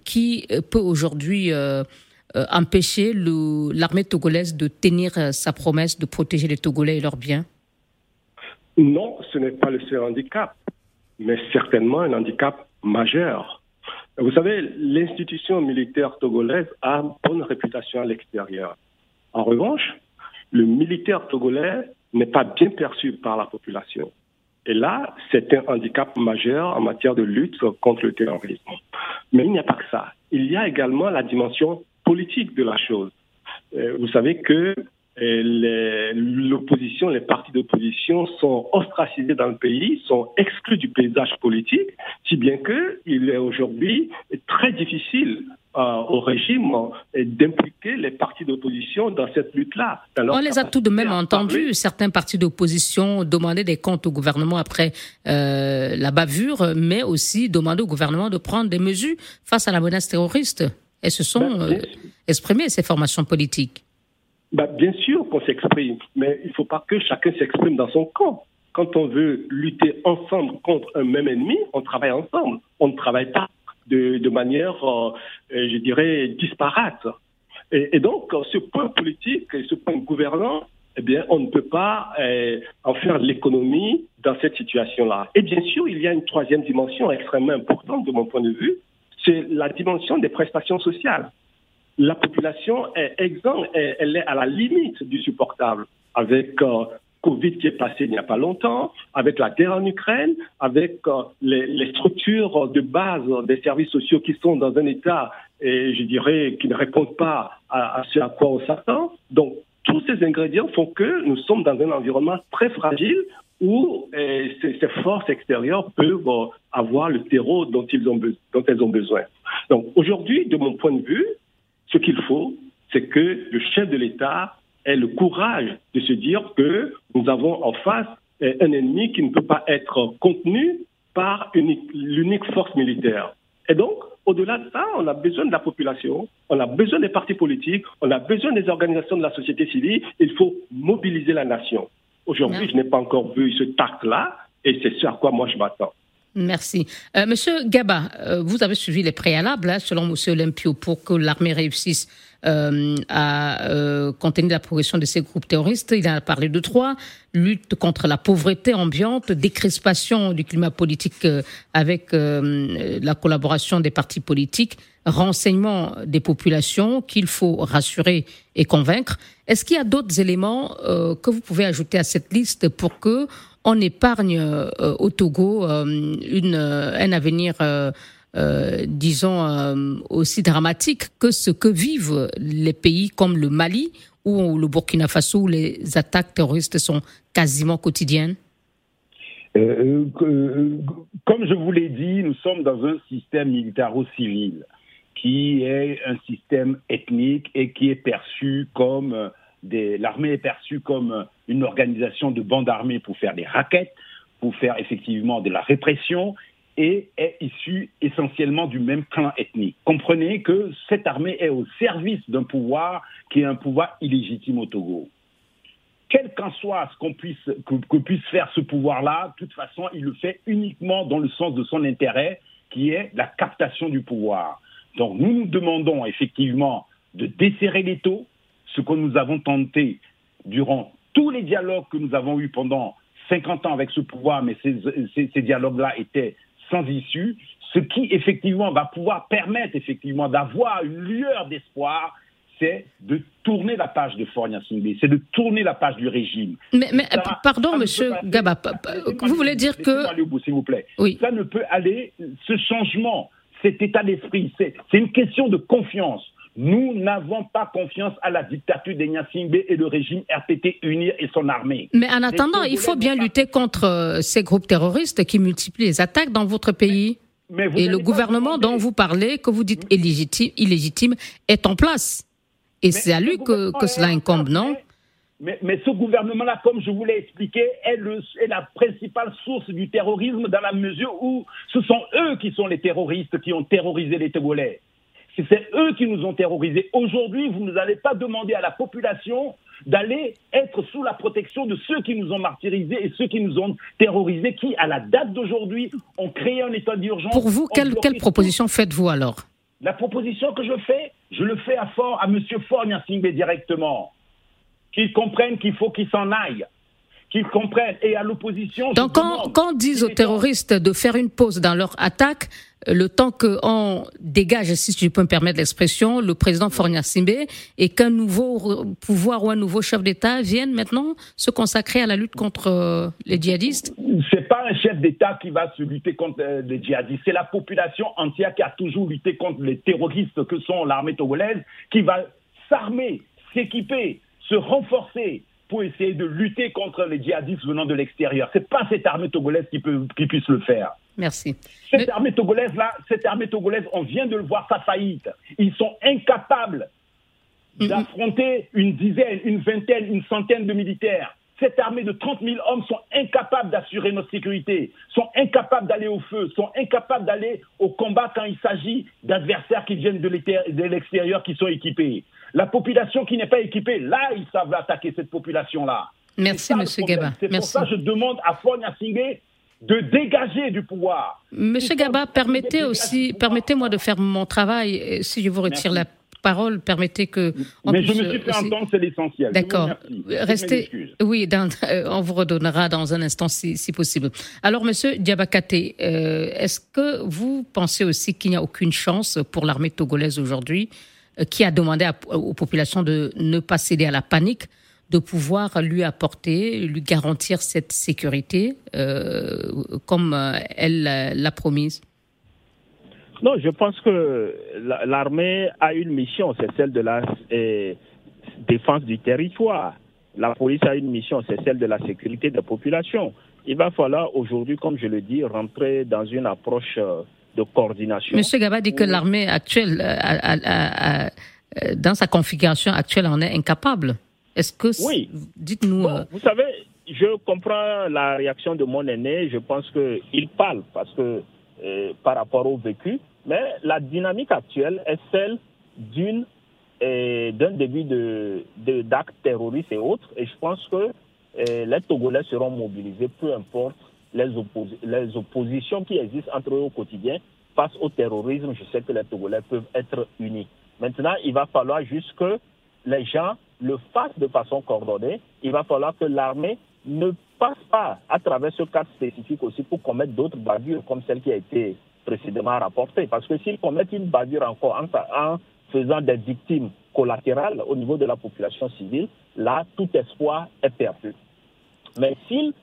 qui peut aujourd'hui empêcher l'armée togolaise de tenir sa promesse de protéger les Togolais et leurs biens? Non, ce n'est pas le seul handicap mais certainement un handicap majeur. Vous savez, l'institution militaire togolaise a une bonne réputation à l'extérieur. En revanche, le militaire togolais n'est pas bien perçu par la population. Et là, c'est un handicap majeur en matière de lutte contre le terrorisme. Mais il n'y a pas que ça. Il y a également la dimension politique de la chose. Euh, vous savez que l'opposition, les, partis d'opposition sont ostracisés dans le pays, sont exclus du paysage politique, si bien qu'il est aujourd'hui très difficile euh, au régime d'impliquer les partis d'opposition dans cette lutte-là. On les a tout de même entendus. Certains partis d'opposition demandaient des comptes au gouvernement après euh, la bavure, mais aussi demandaient au gouvernement de prendre des mesures face à la menace terroriste. Et se sont ben, euh, exprimées ces formations politiques. Bah, bien sûr qu'on s'exprime, mais il ne faut pas que chacun s'exprime dans son camp. Quand on veut lutter ensemble contre un même ennemi, on travaille ensemble. On ne travaille pas de, de manière, euh, euh, je dirais, disparate. Et, donc, ce point politique et ce point gouvernant, eh bien, on ne peut pas euh, en faire l'économie dans cette situation-là. Et bien sûr, il y a une troisième dimension extrêmement importante de mon point de vue, c'est la dimension des prestations sociales la population est exempte, elle est à la limite du supportable avec euh, Covid qui est passé il n'y a pas longtemps, avec la guerre en Ukraine, avec euh, les, structures de base des services sociaux qui sont dans un état, et je dirais, qui ne répondent pas à, ce à quoi on s'attend. Donc, tous ces ingrédients font que nous sommes dans un environnement très fragile où ces, forces extérieures peuvent euh, avoir le terreau dont, ils ont, dont elles ont besoin. Donc, aujourd'hui, de mon point de vue, ce qu'il faut, c'est que le chef de l'État ait le courage de se dire que nous avons en face un ennemi qui ne peut pas être contenu par l'unique force militaire. Et donc, au-delà de ça, on a besoin de la population, on a besoin des partis politiques, on a besoin des organisations de la société civile. Il faut mobiliser la nation. Aujourd'hui, je n'ai pas encore vu ce tact-là, et c'est ce à quoi moi je m'attends. Merci. Euh, Monsieur Gaba, euh, vous avez suivi les préalables, hein, selon Monsieur Olympio, pour que l'armée réussisse euh, à euh, contenir la progression de ces groupes terroristes. Il a parlé de trois lutte contre la pauvreté ambiante, décrispation du climat politique euh, avec la collaboration des partis politiques, renseignement des populations qu'il faut rassurer et convaincre. Est-ce qu'il y a d'autres éléments que vous pouvez ajouter à cette liste pour que on épargne euh, au Togo euh, une, euh, un avenir, disons, aussi dramatique que ce que vivent les pays comme le Mali ou le Burkina Faso où les attaques terroristes sont quasiment quotidiennes. Comme je vous l'ai dit, nous sommes dans un système militaro-civil qui est un système ethnique et qui est perçu comme l'armée est perçue comme une organisation de bandes armées pour faire des raquettes, pour faire effectivement de la répression et est issue essentiellement du même clan ethnique. Comprenez que cette armée est au service d'un pouvoir qui est un pouvoir illégitime au Togo. Quel qu'en soit ce qu'on puisse, que, puisse faire ce pouvoir-là, de toute façon, il le fait uniquement dans le sens de son intérêt, qui est la captation du pouvoir. Donc nous nous demandons effectivement de desserrer les taux, ce que nous avons tenté durant tous les dialogues que nous avons eus pendant 50 ans avec ce pouvoir, mais ces, dialogues-là étaient sans issue, ce qui effectivement va pouvoir permettre effectivement d'avoir une lueur d'espoir, c'est de tourner la page de Fornia Singbe, c'est de tourner la page du régime. Mais, mais pardon, monsieur Gaba, vous voulez dire que... S'il vous plaît. Oui. Ça ne peut aller, ce changement, cet état d'esprit, c'est une question de confiance. Nous n'avons pas confiance à la dictature des Nyassimbe et le régime RPT unir et son armée. Mais en attendant, il faut bien lutter contre euh, ces groupes terroristes qui multiplient les attaques dans votre pays. et le gouvernement dont vous parlez, que vous dites illégitime, illégitime est en place. Et c'est à lui que, que cela incombe, non? mais, mais, ce gouvernement-là, comme je vous l'ai expliqué, est, le, est, la principale source du terrorisme dans la mesure où ce sont eux qui sont les terroristes qui ont terrorisé les Togolais. C'est eux qui nous ont terrorisés. Aujourd'hui, vous ne allez pas demander à la population d'aller être sous la protection de ceux qui nous ont martyrisés et ceux qui nous ont terrorisés, qui, à la date d'aujourd'hui, ont créé un état d'urgence. Pour vous, quelle, quelle proposition faites-vous alors? La proposition que je fais, je le fais à, fort, à M. Directement. Qu'ils comprennent qu'il faut qu'ils s'en aillent qu'ils comprennent. Et à l'opposition. Donc, quand, quand on dit aux terroristes de faire une pause dans leur attaque, le temps qu'on dégage, si je peux me permettre l'expression, le président Fornia Simbe et qu'un nouveau pouvoir ou un nouveau chef d'État vienne maintenant se consacrer à la lutte contre euh, les djihadistes? C'est pas un chef d'État qui va se lutter contre euh, les djihadistes, c'est la population entière qui a toujours lutté contre les terroristes que sont l'armée togolaise qui va s'armer, s'équiper, se renforcer pour essayer de lutter contre les djihadistes venant de l'extérieur. C'est pas cette armée togolaise qui, peut, qui puisse le faire. Merci. Cette armée togolaise-là, cette armée togolaise, on vient de le voir, sa faillite. Ils sont incapables d'affronter une dizaine, une vingtaine, une centaine de militaires. Cette armée de 30 000 hommes sont incapables d'assurer notre sécurité, sont incapables d'aller au feu, sont incapables d'aller au combat quand il s'agit d'adversaires qui viennent de l'extérieur, qui sont équipés. La population qui n'est pas équipée, là, ils savent attaquer cette population-là. Merci, M. Gaba. C'est pour ça que je demande à Fonia Singé de dégager du pouvoir. Monsieur Gaba, permettez aussi, permettez-moi de faire mon travail. Si je vous retire la parole, permettez que. Mais je me suis fait entendre, c'est l'essentiel. D'accord. Restez. Oui, euh, on vous redonnera dans un instant si, possible. Alors, Monsieur Diabakate, euh, est-ce que vous pensez aussi qu'il n'y a aucune chance pour l'armée togolaise aujourd'hui, qui a demandé aux populations de ne pas céder à la panique? de pouvoir lui apporter, lui garantir cette sécurité euh, comme euh, elle l'a promise Non, je pense que l'armée a une mission, c'est celle de la euh, défense du territoire. La police a une mission, c'est celle de la sécurité des populations. Il va falloir aujourd'hui, comme je le dis, rentrer dans une approche de coordination. Monsieur Gaba dit que l'armée actuelle, dans sa configuration actuelle, en est incapable. Est-ce que. Oui. Dites-nous. Euh, vous savez, je comprends la réaction de mon aîné. Je pense qu'il parle parce que, euh, par rapport au vécu. Mais la dynamique actuelle est celle d'une euh, d'un début de, d'actes terroristes et autres. Et je pense que les Togolais seront mobilisés, peu importe les, oppositions qui existent entre eux au quotidien. Face au terrorisme, je sais que les Togolais peuvent être unis. Maintenant, il va falloir juste que les gens le fassent de façon coordonnée, il va falloir que l'armée ne passe pas à travers ce cadre spécifique aussi pour commettre d'autres bavures comme celle qui a été précédemment rapportée. Parce que s'ils commettent une bavure encore en, faisant des victimes collatérales au niveau de la population civile, là, tout espoir est perdu. Mais s'ils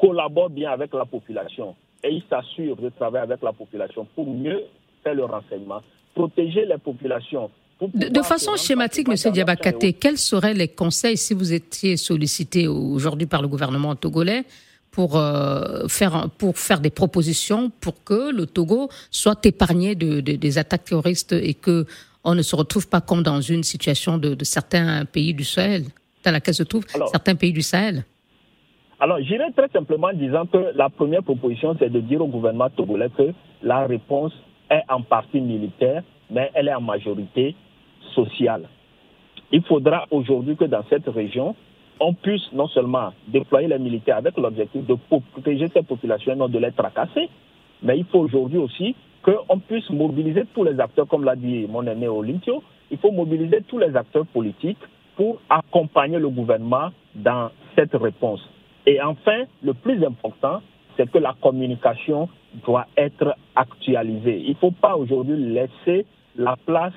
collaborent bien avec la population. Et ils s'assurent de travailler avec la population pour mieux faire le renseignement, protéger les populations. De, façon schématique, M. Diabakate, quels seraient les conseils si vous étiez sollicité aujourd'hui par le gouvernement togolais pour, euh, faire, pour faire des propositions pour que le Togo soit épargné de, des attaques terroristes et que on ne se retrouve pas comme dans une situation de, certains pays du Sahel, dans laquelle se trouvent certains pays du Sahel? Alors, j'irai très simplement en disant que la première proposition, c'est de dire au gouvernement togolais que la réponse est en partie militaire, mais elle est en majorité sociale. Il faudra aujourd'hui que dans cette région, on puisse non seulement déployer les militaires avec l'objectif de protéger ces populations et non de les tracasser, mais il faut aujourd'hui aussi qu'on puisse mobiliser tous les acteurs, comme l'a dit mon aîné Olympio, il faut mobiliser tous les acteurs politiques pour accompagner le gouvernement dans cette réponse. Et enfin, le plus important, c'est que la communication doit être actualisée. Il ne faut pas aujourd'hui laisser la place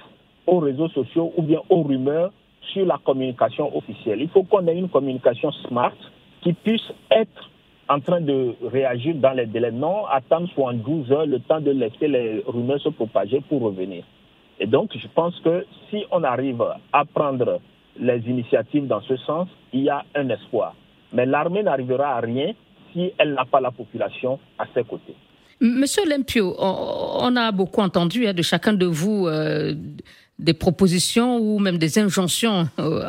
aux réseaux sociaux ou bien aux rumeurs sur la communication officielle. Il faut qu'on ait une communication smart qui puisse être en train de réagir dans les délais, non attendre 12 heures le temps de laisser les rumeurs se propager pour revenir. Et donc, je pense que si on arrive à prendre les initiatives dans ce sens, il y a un espoir. Mais l'armée n'arrivera à rien si elle n'a pas la population à ses côtés. Monsieur Lempio, on, a beaucoup entendu hein, de chacun de vous euh, des propositions ou même des injonctions euh,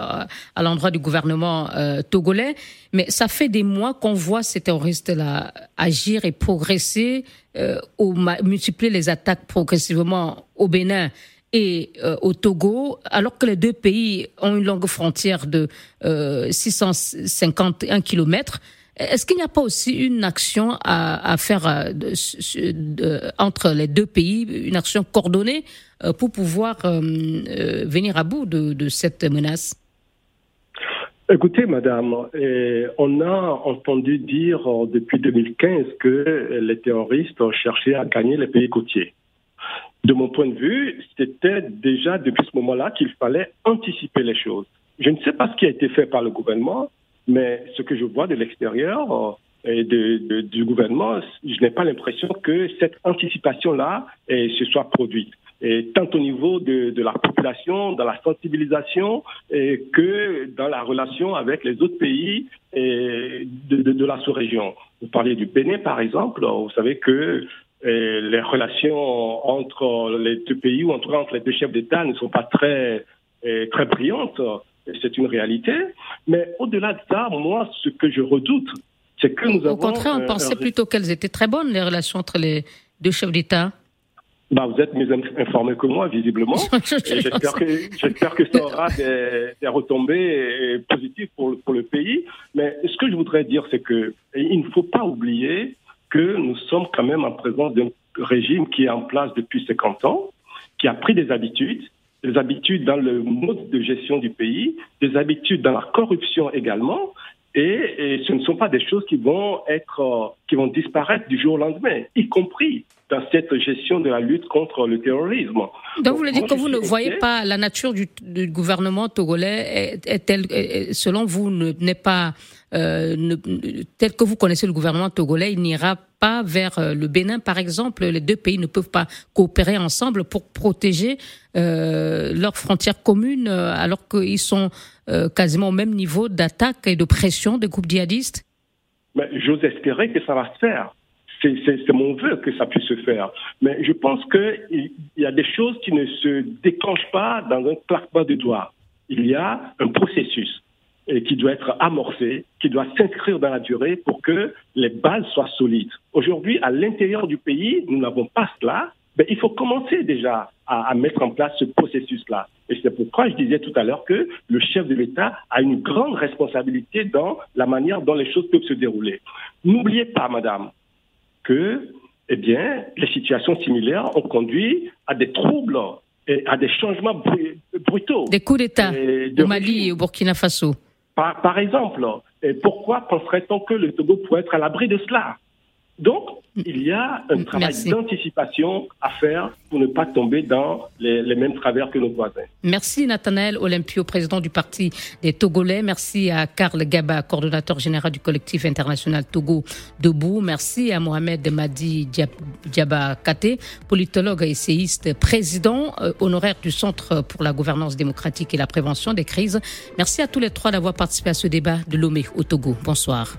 à l'endroit du gouvernement euh, togolais, mais ça fait des mois qu'on voit ces terroristes-là agir et progresser, ou multiplier les attaques progressivement au Bénin et au Togo, alors que les deux pays ont une longue frontière de 651 kilomètres. Est-ce qu'il n'y a pas aussi une action à, faire euh, entre les deux pays, une action coordonnée euh, pour pouvoir euh, venir à bout de, cette menace? Écoutez, madame, on a entendu dire depuis 2015 que les terroristes cherchaient à gagner les pays côtiers. De mon point de vue, c'était déjà depuis ce moment-là qu'il fallait anticiper les choses. Je ne sais pas ce qui a été fait par le gouvernement, mais ce que je vois de l'extérieur euh, et de, du gouvernement, je n'ai pas l'impression que cette anticipation-là eh, se soit produite. Tant au niveau de, de, la population, dans la sensibilisation, et que dans la relation avec les autres pays et de, de, la sous-région. Vous parlez du Bénin, par exemple. Vous savez que les relations entre les deux pays ou entre, entre les deux chefs d'État ne sont pas très, eh, très brillantes c'est une réalité. Mais au-delà de ça, moi, ce que je redoute, c'est que nous Au contraire, on pensait plutôt qu'elles étaient très bonnes, les relations entre les deux chefs d'État. Bah, vous êtes mieux informé que moi, visiblement. J'espère que, que ça aura des, retombées positives pour, pour, le pays. Mais ce que je voudrais dire, c'est que il ne faut pas oublier que nous sommes quand même en présence d'un régime qui est en place depuis 50 ans, qui a pris des habitudes, des habitudes dans le mode de gestion du pays, des habitudes dans la corruption également, et, ce ne sont pas des choses qui vont être, euh, qui vont disparaître du jour au lendemain, y compris dans cette gestion de la lutte contre le terrorisme. Donc, vous voulez dire que vous ne voyez pas la nature du, gouvernement togolais est-elle, selon vous, n'est pas euh, tel que vous connaissez le gouvernement togolais, il n'ira pas vers euh, le Bénin, par exemple. Les deux pays ne peuvent pas coopérer ensemble pour protéger euh, leurs frontières communes, alors qu'ils sont quasiment au même niveau d'attaque et de pression des groupes djihadistes. J'ose espérer que ça va se faire. C'est mon vœu que ça puisse se faire. Mais je pense qu'il y a des choses qui ne se déclenchent pas dans un claquement de doigts. Il y a un processus qui doit être amorcé, qui doit s'inscrire dans la durée pour que les bases soient solides. Aujourd'hui, à l'intérieur du pays, nous n'avons pas cela. Mais il faut commencer déjà à, à mettre en place ce processus-là. Et c'est pourquoi je disais tout à l'heure que le chef de l'État a une grande responsabilité dans la manière dont les choses peuvent se dérouler. N'oubliez pas, madame, que eh bien, les situations similaires ont conduit à des troubles et à des changements brutaux. Des coups d'État au Mali et au Burkina Faso. Par, exemple, et pourquoi penserait-on que le Togo pourrait être à l'abri de cela? Il y a un travail d'anticipation à faire pour ne pas tomber dans les, mêmes travers que nos voisins. Merci Nathanaël Olympio, président du Parti des Togolais. Merci à Karl Gaba, coordonnateur général du collectif international Togo Debout. Merci à Mohamed Madi Diaba Kate, politologue et essayiste, président euh, honoraire du Centre pour la gouvernance démocratique et la prévention des crises. Merci à tous les trois d'avoir participé à ce débat de Lomé au Togo. Bonsoir.